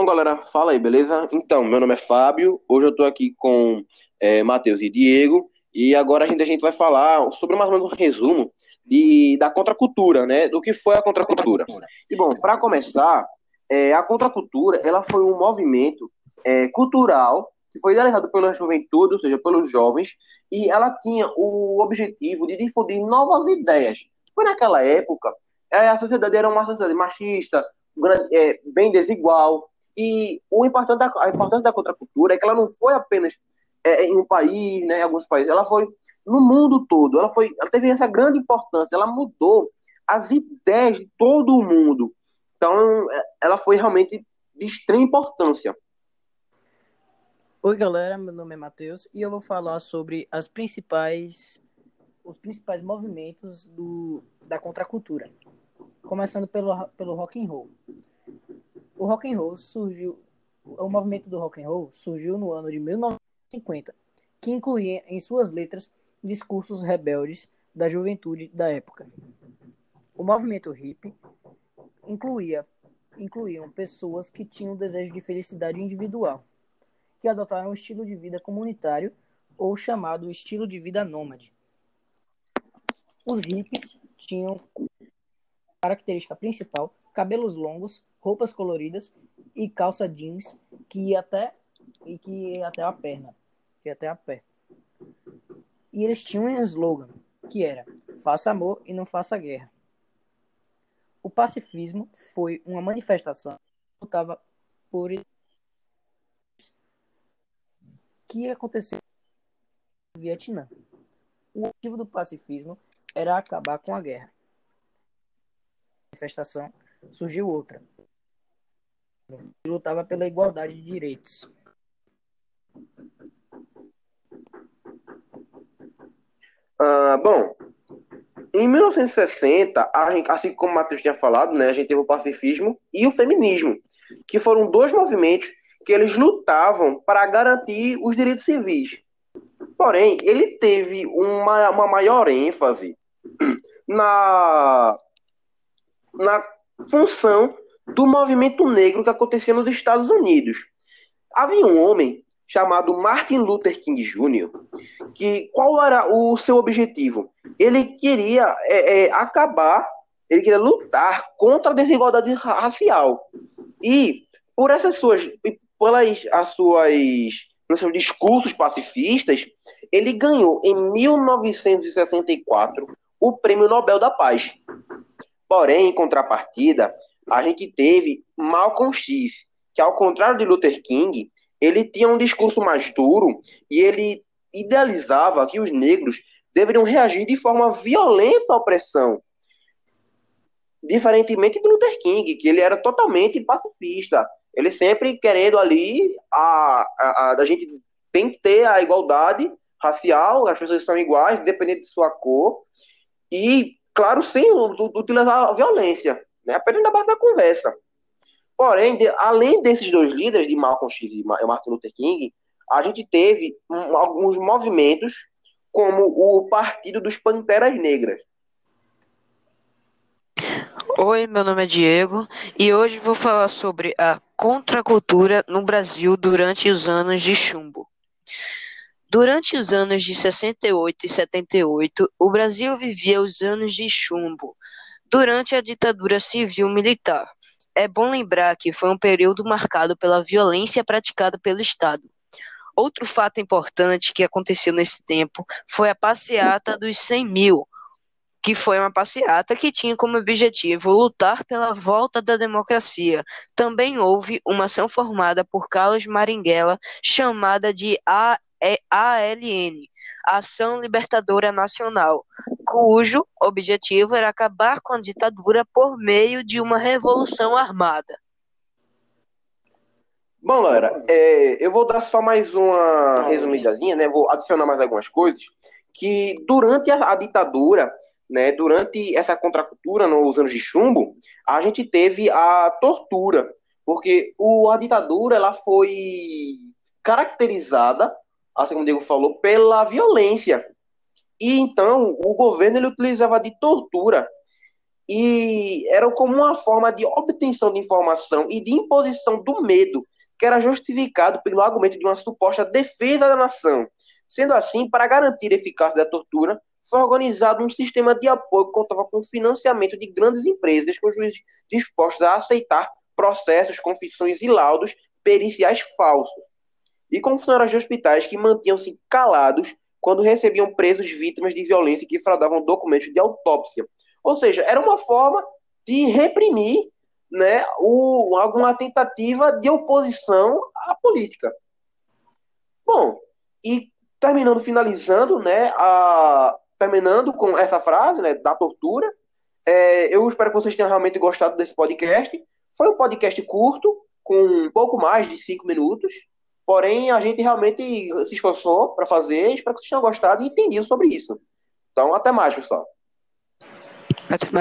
Bom, galera, fala aí, beleza? Então, meu nome é Fábio, hoje eu tô aqui com é, Matheus e Diego, e agora a gente, a gente vai falar sobre mais ou menos um resumo de, da contracultura, né? Do que foi a contracultura. E bom, para começar, é, a contracultura, ela foi um movimento é, cultural que foi idealizado pela juventude, ou seja, pelos jovens, e ela tinha o objetivo de difundir novas ideias. Foi naquela época, é, a sociedade era uma sociedade machista, é, bem desigual, e o importante da, a importância da contracultura é que ela não foi apenas é, em um país, né, em alguns países, ela foi no mundo todo. Ela, foi, ela teve essa grande importância, ela mudou as ideias de todo o mundo. Então, é, ela foi realmente de extrema importância. Oi, galera, meu nome é Matheus e eu vou falar sobre as principais os principais movimentos do, da contracultura. Começando pelo, pelo rock and roll. O rock and roll surgiu, o movimento do rock and roll surgiu no ano de 1950, que incluía em suas letras discursos rebeldes da juventude da época. O movimento hippie incluía incluíam pessoas que tinham desejo de felicidade individual, que adotaram um estilo de vida comunitário ou chamado estilo de vida nômade. Os hippies tinham característica principal cabelos longos, roupas coloridas e calça jeans que ia até e que ia até a perna, que ia até a pé. E eles tinham um slogan que era: faça amor e não faça guerra. O pacifismo foi uma manifestação que lutava por que aconteceu no Vietnã. O objetivo do pacifismo era acabar com a guerra. Manifestação surgiu outra. Lutava pela igualdade de direitos. Ah, bom, em 1960, gente, assim como o Matheus tinha falado, né, a gente teve o pacifismo e o feminismo, que foram dois movimentos que eles lutavam para garantir os direitos civis. Porém, ele teve uma, uma maior ênfase na, na função do movimento negro que acontecia nos Estados Unidos. Havia um homem chamado Martin Luther King Jr., que qual era o seu objetivo? Ele queria é, é, acabar, ele queria lutar contra a desigualdade racial. E por essas suas, pelas as suas, seus discursos pacifistas, ele ganhou em 1964 o Prêmio Nobel da Paz. Porém, em contrapartida, a gente teve Malcolm X, que ao contrário de Luther King, ele tinha um discurso mais duro e ele idealizava que os negros deveriam reagir de forma violenta à opressão. Diferentemente de Luther King, que ele era totalmente pacifista. Ele sempre querendo ali a, a, a, a gente tem que ter a igualdade racial, as pessoas são iguais, independente de sua cor. E claro, sem utilizar a violência, né? apenas na base da conversa. Porém, de, além desses dois líderes, de Malcolm X e Martin Luther King, a gente teve um, alguns movimentos, como o Partido dos Panteras Negras. Oi, meu nome é Diego e hoje vou falar sobre a contracultura no Brasil durante os anos de chumbo. Durante os anos de 68 e 78, o Brasil vivia os anos de chumbo, durante a ditadura civil-militar. É bom lembrar que foi um período marcado pela violência praticada pelo Estado. Outro fato importante que aconteceu nesse tempo foi a passeata dos 100 mil, que foi uma passeata que tinha como objetivo lutar pela volta da democracia. Também houve uma ação formada por Carlos Maringuela, chamada de A ALN, Ação Libertadora Nacional, cujo objetivo era acabar com a ditadura por meio de uma revolução armada. Bom, galera, é, eu vou dar só mais uma resumidazinha, né? Vou adicionar mais algumas coisas que durante a, a ditadura, né? Durante essa contracultura nos anos de chumbo, a gente teve a tortura, porque o, a ditadura ela foi caracterizada assim como o Diego falou, pela violência. E então o governo ele utilizava de tortura. e eram como uma forma de obtenção de informação e de imposição do medo, que era justificado pelo argumento de uma suposta defesa da nação. Sendo assim, para garantir a eficácia da tortura, foi organizado um sistema de apoio que contava com financiamento de grandes empresas com juízes dispostos a aceitar processos, confissões e laudos periciais falsos. E com funcionários de hospitais que mantinham-se calados quando recebiam presos vítimas de violência que fraudavam documentos de autópsia. Ou seja, era uma forma de reprimir né, o, alguma tentativa de oposição à política. Bom, e terminando, finalizando, né, a, terminando com essa frase né, da tortura, é, eu espero que vocês tenham realmente gostado desse podcast. Foi um podcast curto, com um pouco mais de cinco minutos, porém a gente realmente se esforçou para fazer. Espero que vocês tenham gostado e entendido sobre isso. Então, até mais, pessoal. Até mais.